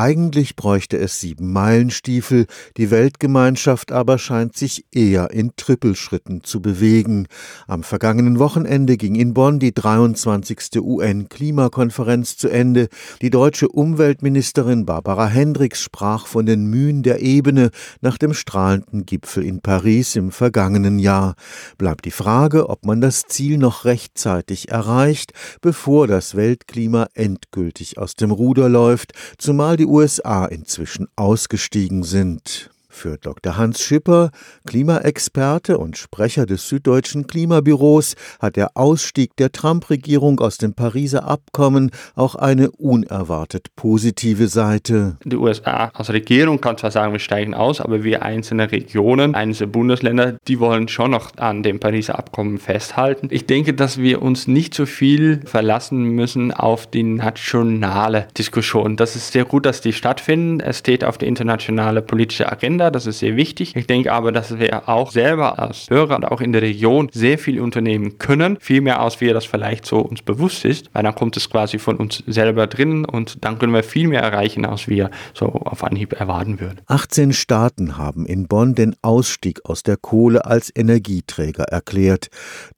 Eigentlich bräuchte es sieben Meilenstiefel, die Weltgemeinschaft aber scheint sich eher in Trippelschritten zu bewegen. Am vergangenen Wochenende ging in Bonn die 23. UN-Klimakonferenz zu Ende. Die deutsche Umweltministerin Barbara Hendricks sprach von den Mühen der Ebene nach dem strahlenden Gipfel in Paris im vergangenen Jahr. Bleibt die Frage, ob man das Ziel noch rechtzeitig erreicht, bevor das Weltklima endgültig aus dem Ruder läuft, zumal die USA inzwischen ausgestiegen sind. Für Dr. Hans Schipper, Klimaexperte und Sprecher des Süddeutschen Klimabüros, hat der Ausstieg der Trump-Regierung aus dem Pariser Abkommen auch eine unerwartet positive Seite. Die USA als Regierung kann zwar sagen, wir steigen aus, aber wir einzelne Regionen, einzelne Bundesländer, die wollen schon noch an dem Pariser Abkommen festhalten. Ich denke, dass wir uns nicht so viel verlassen müssen auf die nationale Diskussion. Das ist sehr gut, dass die stattfinden. Es steht auf der internationale politische Agenda Agenda, das ist sehr wichtig. Ich denke aber, dass wir auch selber als Hörer und auch in der Region sehr viel unternehmen können, viel mehr als wir das vielleicht so uns bewusst ist, weil dann kommt es quasi von uns selber drin und dann können wir viel mehr erreichen, als wir so auf Anhieb erwarten würden. 18 Staaten haben in Bonn den Ausstieg aus der Kohle als Energieträger erklärt.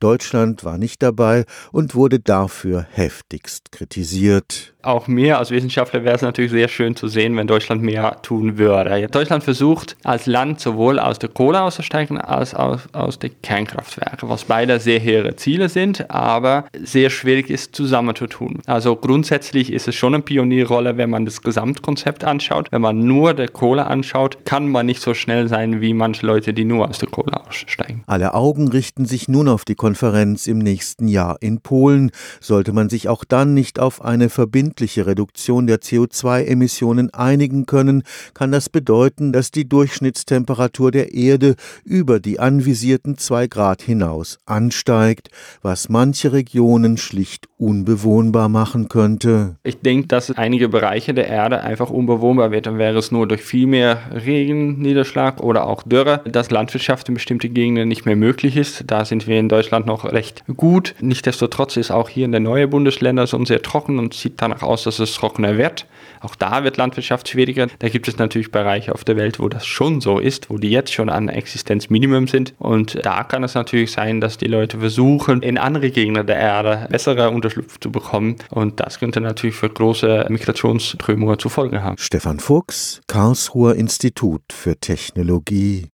Deutschland war nicht dabei und wurde dafür heftigst kritisiert auch mir als Wissenschaftler wäre es natürlich sehr schön zu sehen, wenn Deutschland mehr tun würde. Deutschland versucht als Land sowohl aus der Kohle auszusteigen als auch aus den Kernkraftwerken, was beide sehr hehre Ziele sind, aber sehr schwierig ist zusammen zu tun. Also grundsätzlich ist es schon eine Pionierrolle, wenn man das Gesamtkonzept anschaut. Wenn man nur der Kohle anschaut, kann man nicht so schnell sein wie manche Leute, die nur aus der Kohle aussteigen. Alle Augen richten sich nun auf die Konferenz im nächsten Jahr in Polen. Sollte man sich auch dann nicht auf eine verbindliche Reduktion der CO2-Emissionen einigen können, kann das bedeuten, dass die Durchschnittstemperatur der Erde über die anvisierten zwei Grad hinaus ansteigt, was manche Regionen schlicht unbewohnbar machen könnte. Ich denke, dass einige Bereiche der Erde einfach unbewohnbar wird. Dann wäre es nur durch viel mehr Regenniederschlag oder auch Dürre, dass Landwirtschaft in bestimmte Gegenden nicht mehr möglich ist. Da sind wir in Deutschland noch recht gut. Nichtsdestotrotz ist auch hier in der neue Bundesländer schon sehr trocken und sieht danach aus, dass es trockener wird. Auch da wird Landwirtschaft schwieriger. Da gibt es natürlich Bereiche auf der Welt, wo das schon so ist, wo die jetzt schon an Existenzminimum sind. Und da kann es natürlich sein, dass die Leute versuchen, in andere Gegenden der Erde bessere Unterschlupf zu bekommen. Und das könnte natürlich für große Migrationsströmungen zu Folge haben. Stefan Fuchs, Karlsruher Institut für Technologie.